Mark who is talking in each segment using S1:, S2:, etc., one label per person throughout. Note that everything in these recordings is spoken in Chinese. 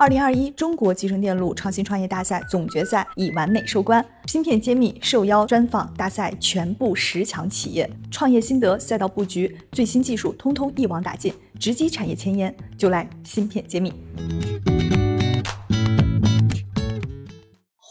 S1: 二零二一中国集成电路创新创业大赛总决赛已完美收官，芯片揭秘受邀专访大赛全部十强企业，创业心得、赛道布局、最新技术，通通一网打尽，直击产业前沿，就来芯片揭秘。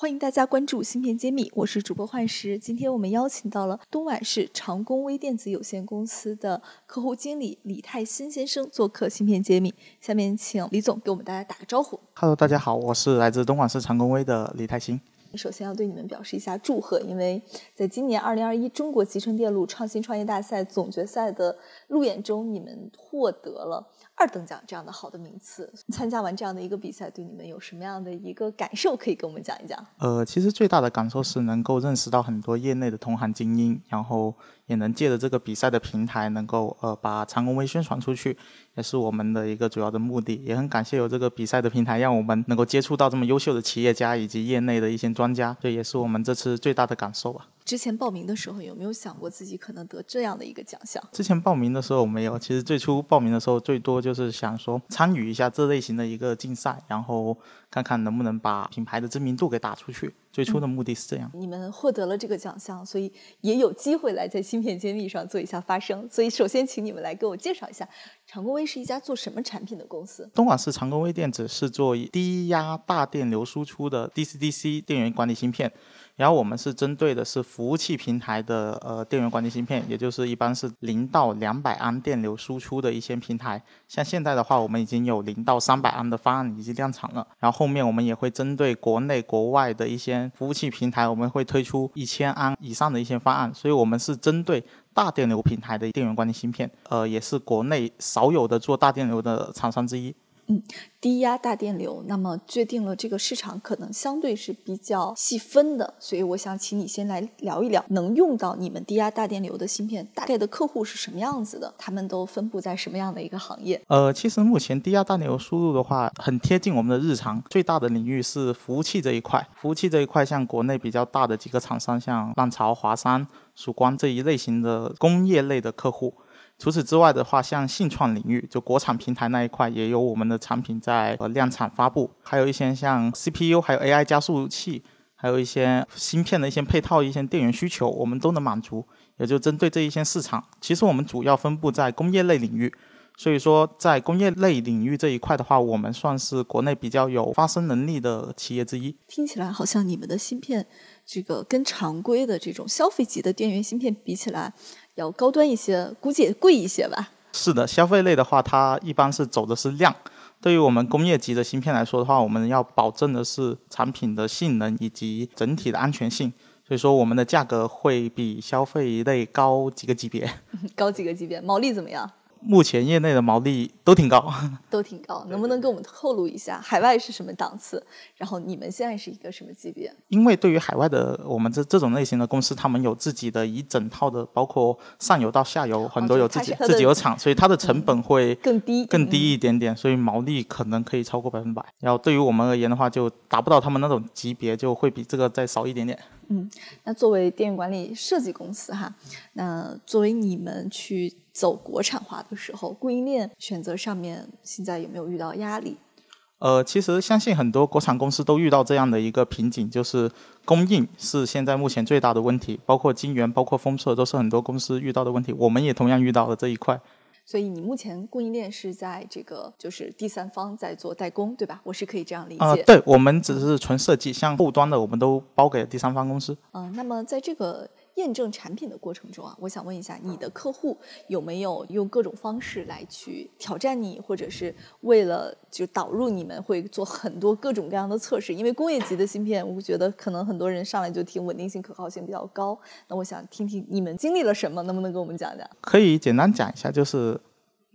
S1: 欢迎大家关注芯片揭秘，我是主播幻石。今天我们邀请到了东莞市长工微电子有限公司的客户经理李泰新先生做客芯片揭秘。下面请李总给我们大家打个招呼。
S2: Hello，大家好，我是来自东莞市长工微的李泰新。
S1: 首先要对你们表示一下祝贺，因为在今年二零二一中国集成电路创新创业大赛总决赛的路演中，你们获得了。二等奖这样的好的名次，参加完这样的一个比赛，对你们有什么样的一个感受？可以跟我们讲一讲。
S2: 呃，其实最大的感受是能够认识到很多业内的同行精英，然后也能借着这个比赛的平台，能够呃把长工微宣传出去，也是我们的一个主要的目的。也很感谢有这个比赛的平台，让我们能够接触到这么优秀的企业家以及业内的一些专家，这也是我们这次最大的感受吧。
S1: 之前报名的时候有没有想过自己可能得这样的一个奖项？
S2: 之前报名的时候没有，其实最初报名的时候最多就是想说参与一下这类型的一个竞赛，然后看看能不能把品牌的知名度给打出去。最初的目的是这样。
S1: 你们获得了这个奖项，所以也有机会来在芯片揭秘上做一下发声。所以首先请你们来给我介绍一下，长工微是一家做什么产品的公司？
S2: 东莞市长工微电子是做低压大电流输出的 DC-DC 电源管理芯片。然后我们是针对的是服务器平台的呃电源管理芯片，也就是一般是零到两百安电流输出的一些平台。像现在的话，我们已经有零到三百安的方案已经量产了。然后后面我们也会针对国内国外的一些服务器平台，我们会推出一千安以上的一些方案。所以我们是针对大电流平台的电源管理芯片，呃，也是国内少有的做大电流的厂商之一。
S1: 嗯，低压大电流，那么决定了这个市场可能相对是比较细分的，所以我想请你先来聊一聊，能用到你们低压大电流的芯片，大概的客户是什么样子的？他们都分布在什么样的一个行业？
S2: 呃，其实目前低压大电流输入的话，很贴近我们的日常，最大的领域是服务器这一块。服务器这一块，像国内比较大的几个厂商，像浪潮、华山、曙光这一类型的工业类的客户。除此之外的话，像信创领域，就国产平台那一块，也有我们的产品在呃量产发布。还有一些像 CPU，还有 AI 加速器，还有一些芯片的一些配套、一些电源需求，我们都能满足。也就针对这一些市场，其实我们主要分布在工业类领域。所以说，在工业类领域这一块的话，我们算是国内比较有发声能力的企业之一。
S1: 听起来好像你们的芯片，这个跟常规的这种消费级的电源芯片比起来。要高端一些，估计也贵一些吧。
S2: 是的，消费类的话，它一般是走的是量。对于我们工业级的芯片来说的话，我们要保证的是产品的性能以及整体的安全性。所以说，我们的价格会比消费类高几个级别。
S1: 高几个级别，毛利怎么样？
S2: 目前业内的毛利都挺高，
S1: 都挺高，能不能给我们透露一下海外是什么档次？然后你们现在是一个什么级别？
S2: 因为对于海外的我们这这种类型的公司，他们有自己的一整套的，包括上游到下游，很多有自己自己有厂，所以它的成本会
S1: 更低
S2: 更低一点点，所以毛利可能可以超过百分百。然后对于我们而言的话，就达不到他们那种级别，就会比这个再少一点点。
S1: 嗯，那作为电影管理设计公司哈，那作为你们去。走国产化的时候，供应链选择上面现在有没有遇到压力？
S2: 呃，其实相信很多国产公司都遇到这样的一个瓶颈，就是供应是现在目前最大的问题，包括晶圆、包括封测都是很多公司遇到的问题。我们也同样遇到了这一块。
S1: 所以你目前供应链是在这个就是第三方在做代工，对吧？我是可以这样理解。啊，
S2: 对，我们只是纯设计，像后端的我们都包给第三方公司。
S1: 嗯，那么在这个。验证产品的过程中啊，我想问一下，你的客户有没有用各种方式来去挑战你，或者是为了就导入你们会做很多各种各样的测试？因为工业级的芯片，我觉得可能很多人上来就听稳定性、可靠性比较高。那我想听听你们经历了什么，能不能跟我们讲讲？
S2: 可以简单讲一下，就是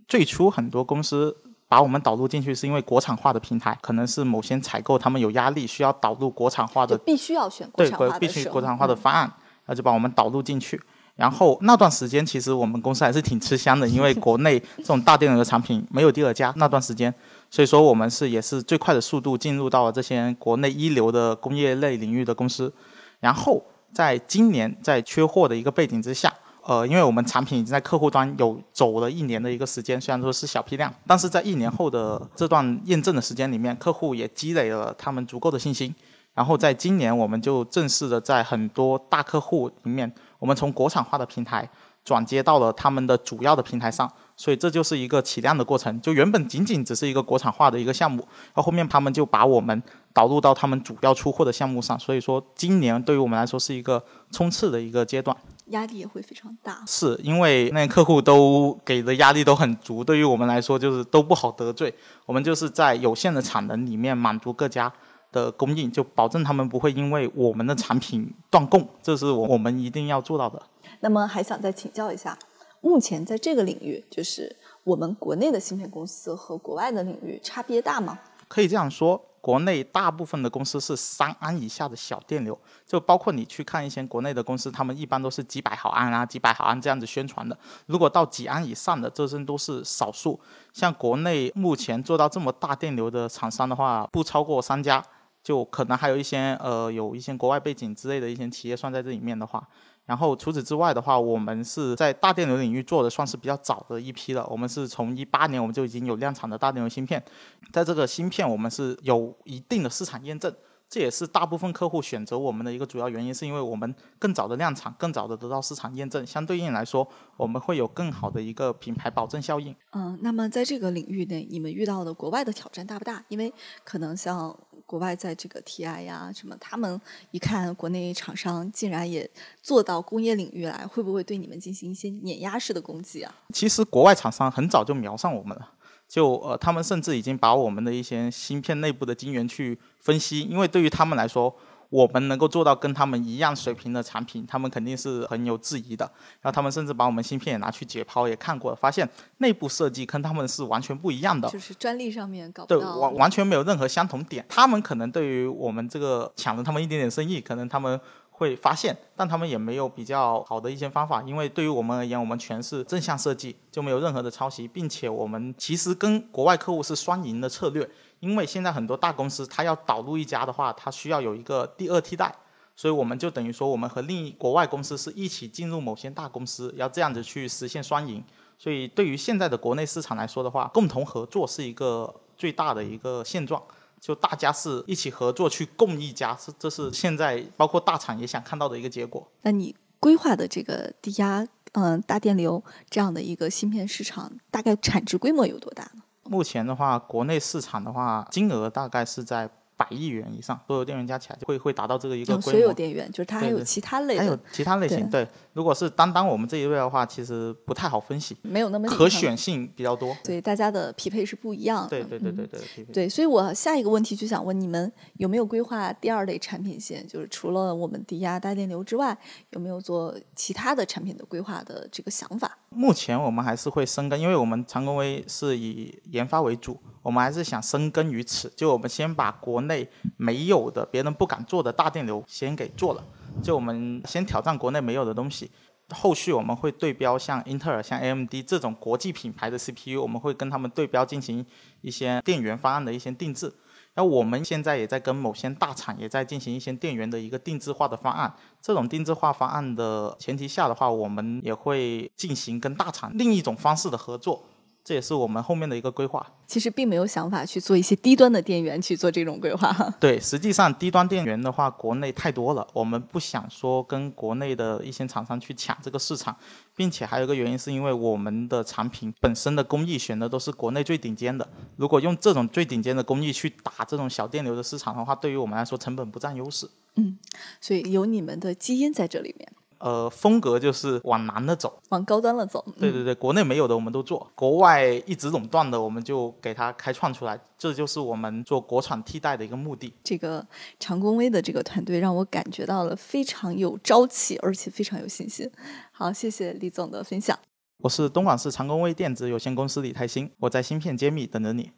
S2: 最初很多公司把我们导入进去，是因为国产化的平台，可能是某些采购他们有压力，需要导入国产化的，
S1: 必须要选国产化的，
S2: 必须国产化的方案。那就把我们导入进去，然后那段时间其实我们公司还是挺吃香的，因为国内这种大电流的产品没有第二家。那段时间，所以说我们是也是最快的速度进入到了这些国内一流的工业类领域的公司。然后在今年在缺货的一个背景之下，呃，因为我们产品已经在客户端有走了一年的一个时间，虽然说是小批量，但是在一年后的这段验证的时间里面，客户也积累了他们足够的信心。然后在今年，我们就正式的在很多大客户里面，我们从国产化的平台转接到了他们的主要的平台上。所以这就是一个起量的过程。就原本仅仅只是一个国产化的一个项目，到后面他们就把我们导入到他们主要出货的项目上。所以说，今年对于我们来说是一个冲刺的一个阶段。
S1: 压力也会非常大，
S2: 是因为那客户都给的压力都很足，对于我们来说就是都不好得罪。我们就是在有限的产能里面满足各家的供应，就保证他们不会因为我们的产品断供，这是我我们一定要做到的。
S1: 那么还想再请教一下，目前在这个领域，就是我们国内的芯片公司和国外的领域差别大吗？
S2: 可以这样说。国内大部分的公司是三安以下的小电流，就包括你去看一些国内的公司，他们一般都是几百毫安啊、几百毫安这样子宣传的。如果到几安以上的，这些都是少数。像国内目前做到这么大电流的厂商的话，不超过三家，就可能还有一些呃有一些国外背景之类的一些企业算在这里面的话。然后除此之外的话，我们是在大电流领域做的算是比较早的一批了。我们是从一八年我们就已经有量产的大电流芯片，在这个芯片我们是有一定的市场验证，这也是大部分客户选择我们的一个主要原因，是因为我们更早的量产，更早的得到市场验证，相对应来说我们会有更好的一个品牌保证效应。
S1: 嗯，那么在这个领域内，你们遇到的国外的挑战大不大？因为可能像。国外在这个 TI 呀什么，他们一看国内厂商竟然也做到工业领域来，会不会对你们进行一些碾压式的攻击啊？
S2: 其实国外厂商很早就瞄上我们了，就呃，他们甚至已经把我们的一些芯片内部的晶圆去分析，因为对于他们来说。我们能够做到跟他们一样水平的产品，他们肯定是很有质疑的。然后他们甚至把我们芯片也拿去解剖，也看过了，发现内部设计跟他们是完全不一样的。
S1: 就是专利上面搞不
S2: 到。对，完完全没有任何相同点。他们可能对于我们这个抢了他们一点点生意，可能他们会发现，但他们也没有比较好的一些方法。因为对于我们而言，我们全是正向设计，就没有任何的抄袭，并且我们其实跟国外客户是双赢的策略。因为现在很多大公司，它要导入一家的话，它需要有一个第二替代，所以我们就等于说，我们和另一国外公司是一起进入某些大公司，要这样子去实现双赢。所以对于现在的国内市场来说的话，共同合作是一个最大的一个现状，就大家是一起合作去共一家，是这是现在包括大厂也想看到的一个结果。
S1: 那你规划的这个低压嗯大电流这样的一个芯片市场，大概产值规模有多大呢？
S2: 目前的话，国内市场的话，金额大概是在。百亿元以上，所有电源加起来就会会达到这个一个规模。
S1: 所有电源就是它还有其他类，
S2: 还有其他类型。对，如果是单单我们这一类的话，其实不太好分析，
S1: 没有那么
S2: 可选性比较多。
S1: 对，大家的匹配是不一样的。
S2: 对对对对对。
S1: 对，所以我下一个问题就想问你们有没有规划第二类产品线？就是除了我们低压大电流之外，有没有做其他的产品的规划的这个想法？
S2: 目前我们还是会深耕，因为我们长工微是以研发为主。我们还是想深耕于此，就我们先把国内没有的、别人不敢做的大电流先给做了，就我们先挑战国内没有的东西。后续我们会对标像英特尔、像 AMD 这种国际品牌的 CPU，我们会跟他们对标进行一些电源方案的一些定制。那我们现在也在跟某些大厂也在进行一些电源的一个定制化的方案。这种定制化方案的前提下的话，我们也会进行跟大厂另一种方式的合作。这也是我们后面的一个规划。
S1: 其实并没有想法去做一些低端的电源去做这种规划。
S2: 对，实际上低端电源的话，国内太多了，我们不想说跟国内的一些厂商去抢这个市场，并且还有一个原因是因为我们的产品本身的工艺选的都是国内最顶尖的。如果用这种最顶尖的工艺去打这种小电流的市场的话，对于我们来说成本不占优势。
S1: 嗯，所以有你们的基因在这里面。
S2: 呃，风格就是往难的走，
S1: 往高端了走。
S2: 对对对，国内没有的我们都做，国外一直垄断的我们就给它开创出来，这就是我们做国产替代的一个目的。
S1: 这个长工威的这个团队让我感觉到了非常有朝气，而且非常有信心。好，谢谢李总的分享。
S2: 我是东莞市长工威电子有限公司李泰兴，我在芯片揭秘等着你。